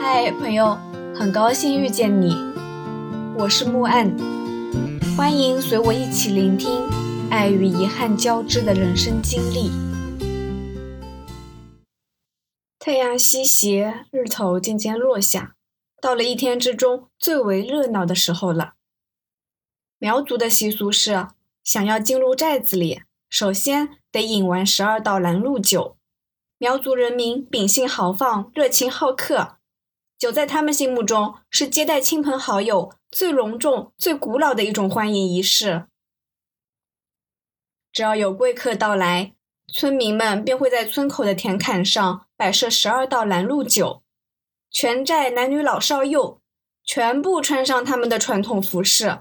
嗨，朋友，很高兴遇见你，我是木岸，欢迎随我一起聆听爱与遗憾交织的人生经历。太阳西斜，日头渐渐落下，到了一天之中最为热闹的时候了。苗族的习俗是，想要进入寨子里，首先得饮完十二道拦路酒。苗族人民秉性豪放，热情好客。酒在他们心目中是接待亲朋好友最隆重、最古老的一种欢迎仪式。只要有贵客到来，村民们便会在村口的田坎上摆设十二道拦路酒，全寨男女老少幼全部穿上他们的传统服饰，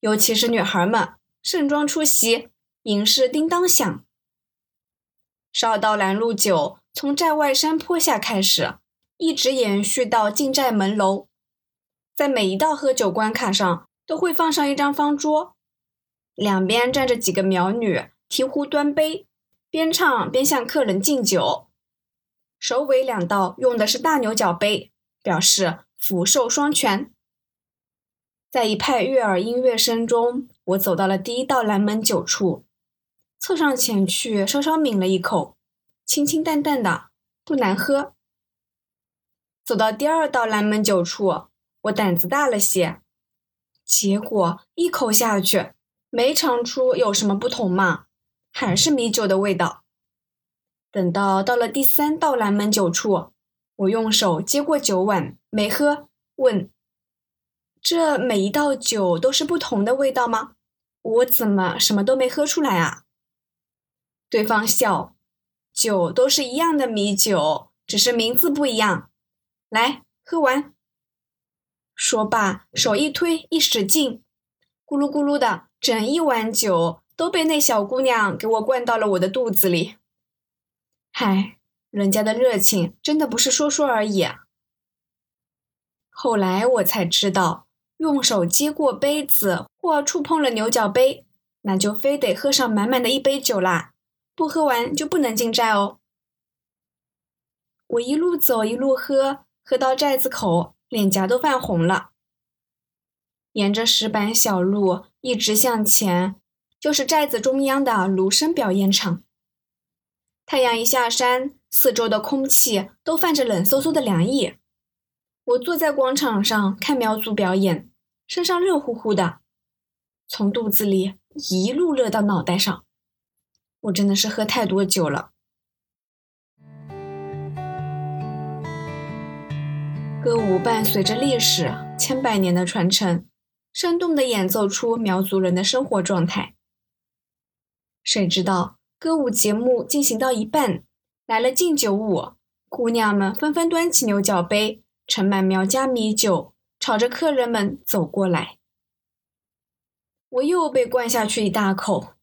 尤其是女孩们盛装出席，迎势叮当响。十二道拦路酒从寨外山坡下开始。一直延续到进寨门楼，在每一道喝酒关卡上都会放上一张方桌，两边站着几个苗女提壶端杯，边唱边向客人敬酒。首尾两道用的是大牛角杯，表示福寿双全。在一派悦耳音乐声中，我走到了第一道拦门酒处，凑上前去稍稍抿了一口，清清淡淡的，不难喝。走到第二道拦门酒处，我胆子大了些，结果一口下去，没尝出有什么不同嘛，还是米酒的味道。等到到了第三道拦门酒处，我用手接过酒碗，没喝，问：“这每一道酒都是不同的味道吗？我怎么什么都没喝出来啊？”对方笑：“酒都是一样的米酒，只是名字不一样。”来，喝完。说罢，手一推，一使劲，咕噜咕噜的，整一碗酒都被那小姑娘给我灌到了我的肚子里。嗨，人家的热情真的不是说说而已。后来我才知道，用手接过杯子或触碰了牛角杯，那就非得喝上满满的一杯酒啦，不喝完就不能进寨哦。我一路走，一路喝。喝到寨子口，脸颊都泛红了。沿着石板小路一直向前，就是寨子中央的芦笙表演场。太阳一下山，四周的空气都泛着冷飕飕的凉意。我坐在广场上看苗族表演，身上热乎乎的，从肚子里一路热到脑袋上。我真的是喝太多酒了。歌舞伴随着历史千百年的传承，生动地演奏出苗族人的生活状态。谁知道歌舞节目进行到一半，来了敬酒舞，姑娘们纷纷端起牛角杯，盛满苗家米酒，朝着客人们走过来。我又被灌下去一大口。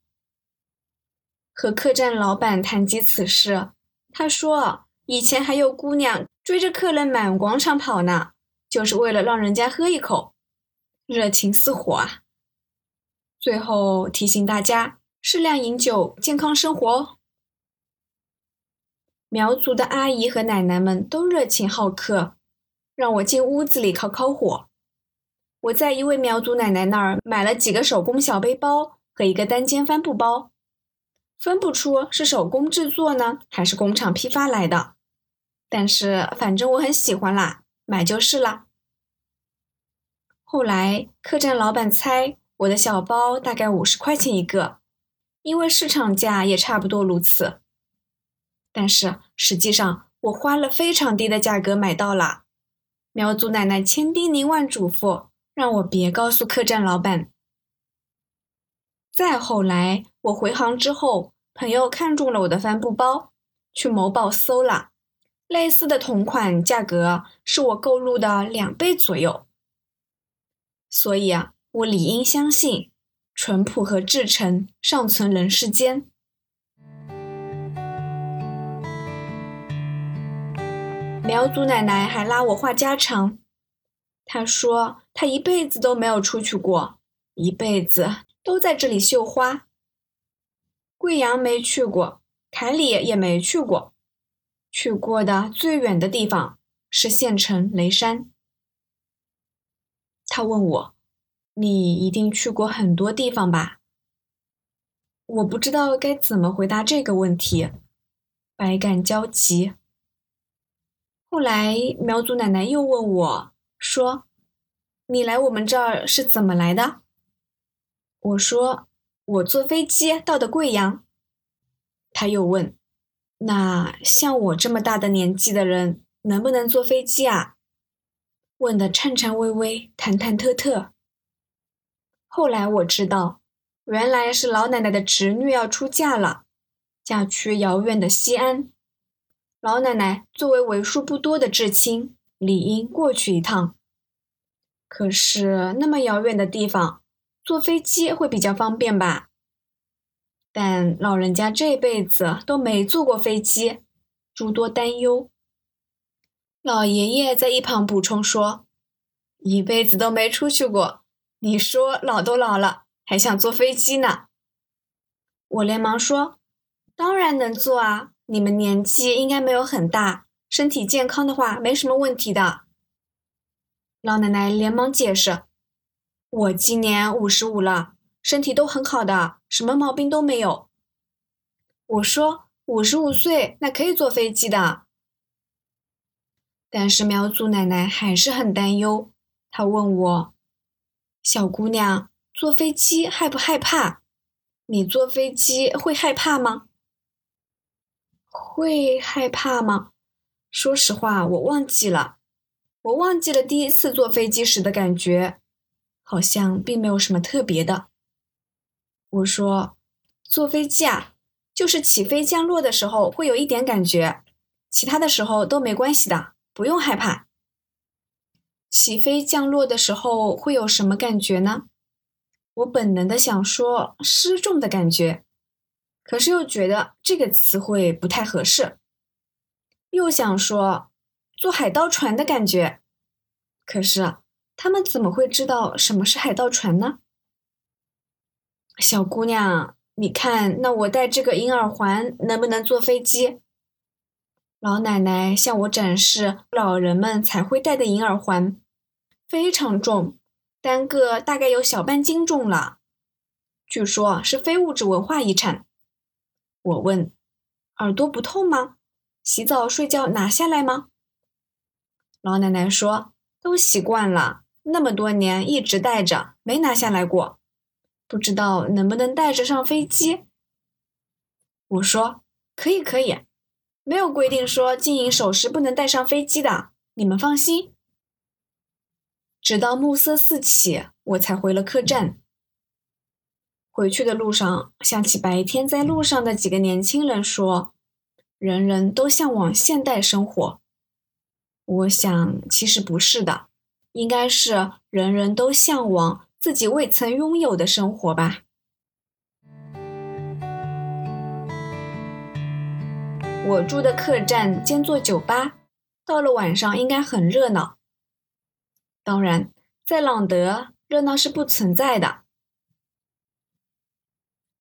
和客栈老板谈及此事，他说以前还有姑娘。追着客人满广场跑呢，就是为了让人家喝一口，热情似火啊！最后提醒大家适量饮酒，健康生活哦。苗族的阿姨和奶奶们都热情好客，让我进屋子里烤烤火。我在一位苗族奶奶那儿买了几个手工小背包和一个单肩帆布包，分不出是手工制作呢，还是工厂批发来的。但是反正我很喜欢啦，买就是啦。后来客栈老板猜我的小包大概五十块钱一个，因为市场价也差不多如此。但是实际上我花了非常低的价格买到了。苗族奶奶千叮咛万嘱咐，让我别告诉客栈老板。再后来我回杭之后，朋友看中了我的帆布包，去某宝搜了。类似的同款价格是我购入的两倍左右，所以啊，我理应相信淳朴和至诚尚存人世间。苗族奶奶还拉我话家常，她说她一辈子都没有出去过，一辈子都在这里绣花。贵阳没去过，凯里也没去过。去过的最远的地方是县城雷山。他问我：“你一定去过很多地方吧？”我不知道该怎么回答这个问题，百感交集。后来苗族奶奶又问我说：“你来我们这儿是怎么来的？”我说：“我坐飞机到的贵阳。”他又问：“那像我这么大的年纪的人，能不能坐飞机啊？”问得颤颤巍巍、忐忐忑忑。后来我知道，原来是老奶奶的侄女要出嫁了，嫁去遥远的西安。老奶奶作为为数不多的至亲，理应过去一趟。可是那么遥远的地方，坐飞机会比较方便吧？但老人家这辈子都没坐过飞机，诸多担忧。老爷爷在一旁补充说：“一辈子都没出去过，你说老都老了，还想坐飞机呢？”我连忙说：“当然能坐啊，你们年纪应该没有很大，身体健康的话没什么问题的。”老奶奶连忙解释：“我今年五十五了。”身体都很好的，什么毛病都没有。我说五十五岁那可以坐飞机的，但是苗族奶奶还是很担忧。她问我：“小姑娘，坐飞机害不害怕？你坐飞机会害怕吗？”会害怕吗？说实话，我忘记了，我忘记了第一次坐飞机时的感觉，好像并没有什么特别的。我说，坐飞机啊，就是起飞降落的时候会有一点感觉，其他的时候都没关系的，不用害怕。起飞降落的时候会有什么感觉呢？我本能的想说失重的感觉，可是又觉得这个词汇不太合适，又想说坐海盗船的感觉，可是他们怎么会知道什么是海盗船呢？小姑娘，你看，那我戴这个银耳环能不能坐飞机？老奶奶向我展示老人们才会戴的银耳环，非常重，单个大概有小半斤重了。据说是非物质文化遗产。我问：耳朵不痛吗？洗澡睡觉拿下来吗？老奶奶说：都习惯了，那么多年一直戴着，没拿下来过。不知道能不能带着上飞机？我说可以，可以，没有规定说金银首饰不能带上飞机的，你们放心。直到暮色四起，我才回了客栈。回去的路上，想起白天在路上的几个年轻人说，人人都向往现代生活。我想，其实不是的，应该是人人都向往。自己未曾拥有的生活吧。我住的客栈兼做酒吧，到了晚上应该很热闹。当然，在朗德热闹是不存在的。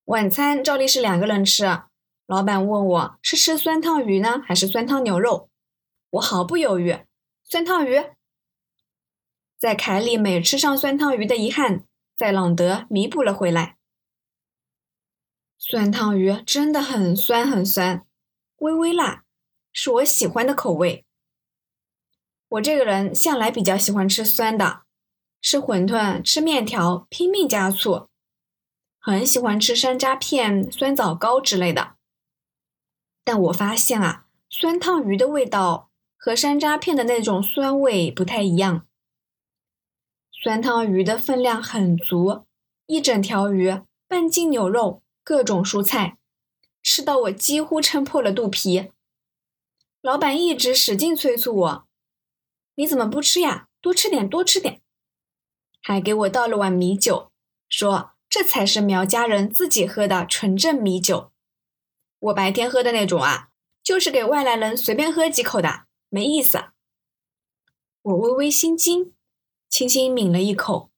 晚餐照例是两个人吃。老板问我是吃酸汤鱼呢，还是酸汤牛肉？我毫不犹豫，酸汤鱼。在凯里没吃上酸汤鱼的遗憾，在朗德弥补了回来。酸汤鱼真的很酸很酸，微微辣，是我喜欢的口味。我这个人向来比较喜欢吃酸的，吃馄饨、吃面条拼命加醋，很喜欢吃山楂片、酸枣糕之类的。但我发现啊，酸汤鱼的味道和山楂片的那种酸味不太一样。酸汤鱼的分量很足，一整条鱼，半斤牛肉，各种蔬菜，吃到我几乎撑破了肚皮。老板一直使劲催促我：“你怎么不吃呀？多吃点，多吃点。”还给我倒了碗米酒，说这才是苗家人自己喝的纯正米酒。我白天喝的那种啊，就是给外来人随便喝几口的，没意思。我微微心惊。轻轻抿了一口，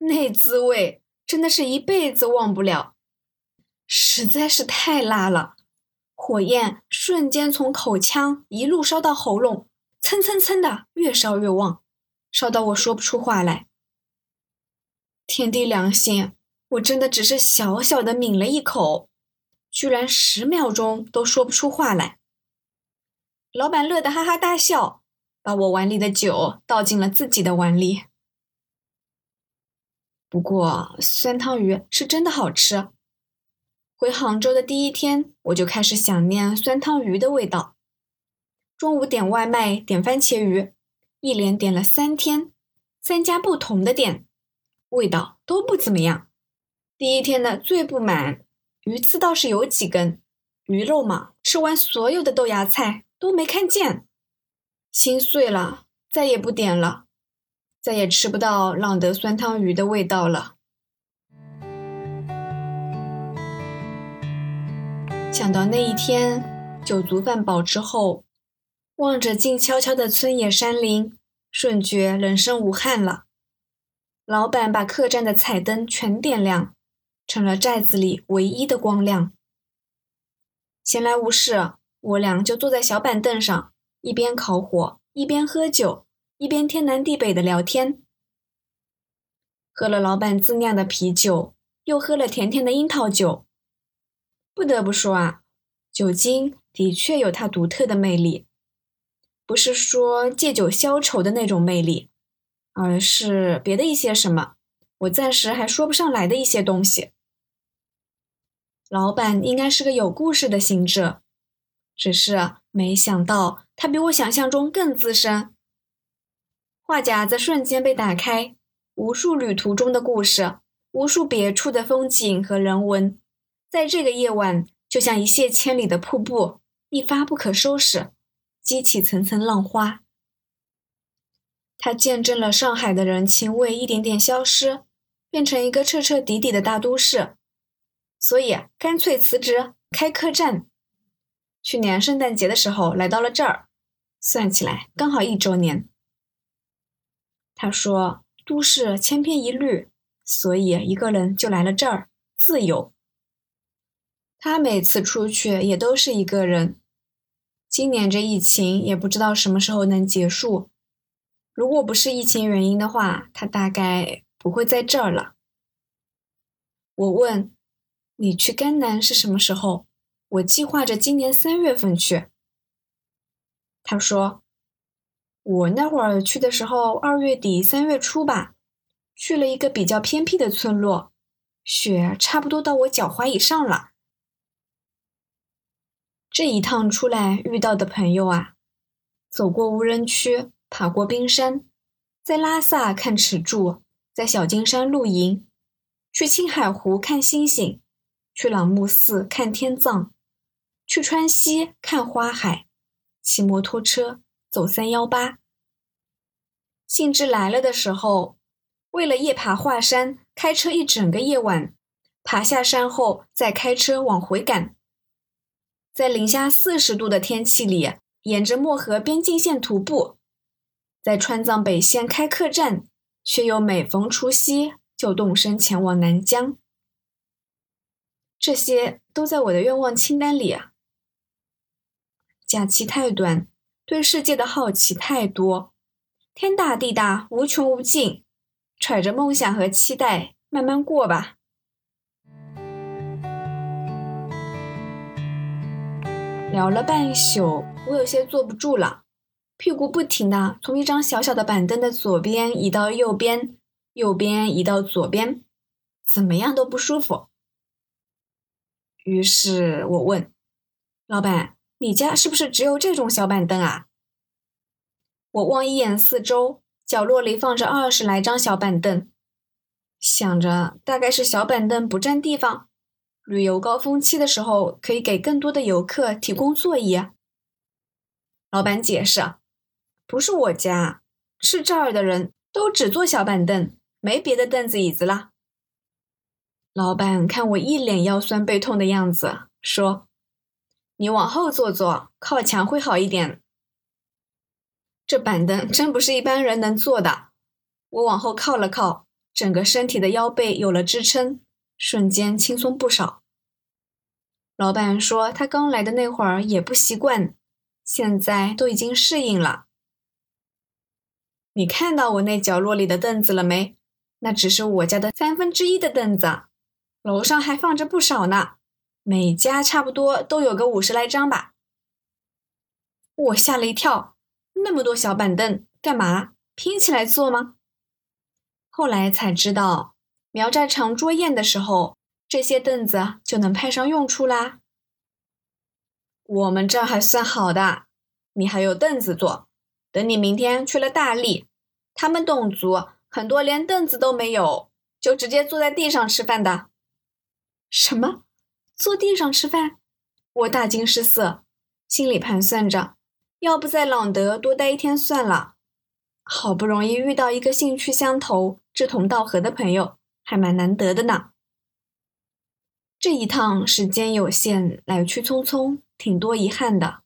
那滋味真的是一辈子忘不了，实在是太辣了，火焰瞬间从口腔一路烧到喉咙，蹭蹭蹭的越烧越旺，烧到我说不出话来。天地良心，我真的只是小小的抿了一口，居然十秒钟都说不出话来。老板乐得哈哈大笑，把我碗里的酒倒进了自己的碗里。不过酸汤鱼是真的好吃。回杭州的第一天，我就开始想念酸汤鱼的味道。中午点外卖，点番茄鱼，一连点了三天，三家不同的店。味道都不怎么样。第一天的最不满，鱼刺倒是有几根，鱼肉嘛，吃完所有的豆芽菜都没看见，心碎了，再也不点了，再也吃不到浪德酸汤鱼的味道了。想到那一天酒足饭饱之后，望着静悄悄的村野山林，瞬觉人生无憾了。老板把客栈的彩灯全点亮，成了寨子里唯一的光亮。闲来无事，我俩就坐在小板凳上，一边烤火，一边喝酒，一边天南地北的聊天。喝了老板自酿的啤酒，又喝了甜甜的樱桃酒。不得不说啊，酒精的确有它独特的魅力，不是说借酒消愁的那种魅力。而是别的一些什么，我暂时还说不上来的一些东西。老板应该是个有故事的行者，只是没想到他比我想象中更资深。话匣子瞬间被打开，无数旅途中的故事，无数别处的风景和人文，在这个夜晚就像一泻千里的瀑布，一发不可收拾，激起层层浪花。他见证了上海的人情味一点点消失，变成一个彻彻底底的大都市，所以干脆辞职开客栈。去年圣诞节的时候来到了这儿，算起来刚好一周年。他说：“都市千篇一律，所以一个人就来了这儿，自由。”他每次出去也都是一个人。今年这疫情也不知道什么时候能结束。如果不是疫情原因的话，他大概不会在这儿了。我问：“你去甘南是什么时候？”我计划着今年三月份去。他说：“我那会儿去的时候，二月底三月初吧，去了一个比较偏僻的村落，雪差不多到我脚踝以上了。这一趟出来遇到的朋友啊，走过无人区。”爬过冰山，在拉萨看尺柱，在小金山露营，去青海湖看星星，去朗木寺看天葬，去川西看花海，骑摩托车走三幺八。兴致来了的时候，为了夜爬华山，开车一整个夜晚，爬下山后再开车往回赶，在零下四十度的天气里，沿着漠河边境线徒步。在川藏北线开客栈，却又每逢除夕就动身前往南疆。这些都在我的愿望清单里啊。假期太短，对世界的好奇太多，天大地大，无穷无尽，揣着梦想和期待，慢慢过吧。聊了半宿，我有些坐不住了。屁股不停的从一张小小的板凳的左边移到右边，右边移到左边，怎么样都不舒服。于是我问老板：“你家是不是只有这种小板凳啊？”我望一眼四周，角落里放着二十来张小板凳，想着大概是小板凳不占地方，旅游高峰期的时候可以给更多的游客提供座椅。老板解释。不是我家，是这儿的人都只坐小板凳，没别的凳子椅子了。老板看我一脸腰酸背痛的样子，说：“你往后坐坐，靠墙会好一点。”这板凳真不是一般人能坐的。我往后靠了靠，整个身体的腰背有了支撑，瞬间轻松不少。老板说他刚来的那会儿也不习惯，现在都已经适应了。你看到我那角落里的凳子了没？那只是我家的三分之一的凳子，楼上还放着不少呢，每家差不多都有个五十来张吧。我吓了一跳，那么多小板凳干嘛？拼起来坐吗？后来才知道，苗寨长桌宴的时候，这些凳子就能派上用处啦。我们这还算好的，你还有凳子坐。等你明天去了大理，他们侗族很多连凳子都没有，就直接坐在地上吃饭的。什么？坐地上吃饭？我大惊失色，心里盘算着，要不在朗德多待一天算了。好不容易遇到一个兴趣相投、志同道合的朋友，还蛮难得的呢。这一趟时间有限，来去匆匆，挺多遗憾的。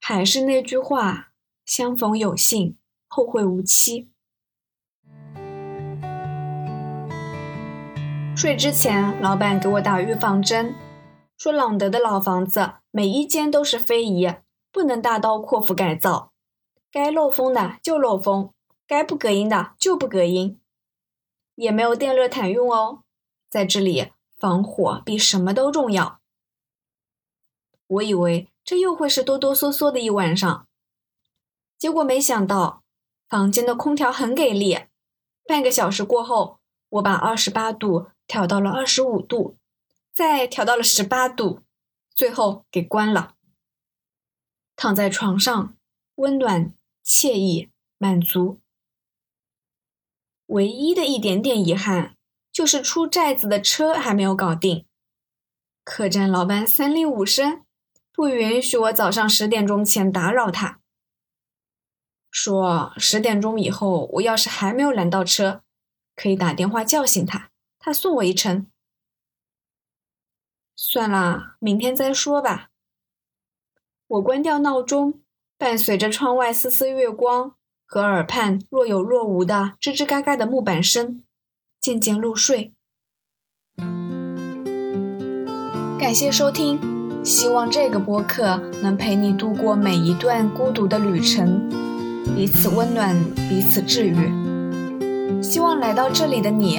还是那句话，相逢有幸，后会无期。睡之前，老板给我打预防针，说朗德的老房子每一间都是非遗，不能大刀阔斧改造。该漏风的就漏风，该不隔音的就不隔音，也没有电热毯用哦。在这里防火比什么都重要。我以为这又会是哆哆嗦嗦的一晚上，结果没想到房间的空调很给力。半个小时过后，我把二十八度调到了二十五度，再调到了十八度，最后给关了。躺在床上，温暖。惬意满足，唯一的一点点遗憾就是出寨子的车还没有搞定。客栈老板三令五申，不允许我早上十点钟前打扰他，说十点钟以后我要是还没有拦到车，可以打电话叫醒他，他送我一程。算了，明天再说吧。我关掉闹钟。伴随着窗外丝丝月光和耳畔若有若无的吱吱嘎嘎的木板声，渐渐入睡。感谢收听，希望这个播客能陪你度过每一段孤独的旅程，彼此温暖，彼此治愈。希望来到这里的你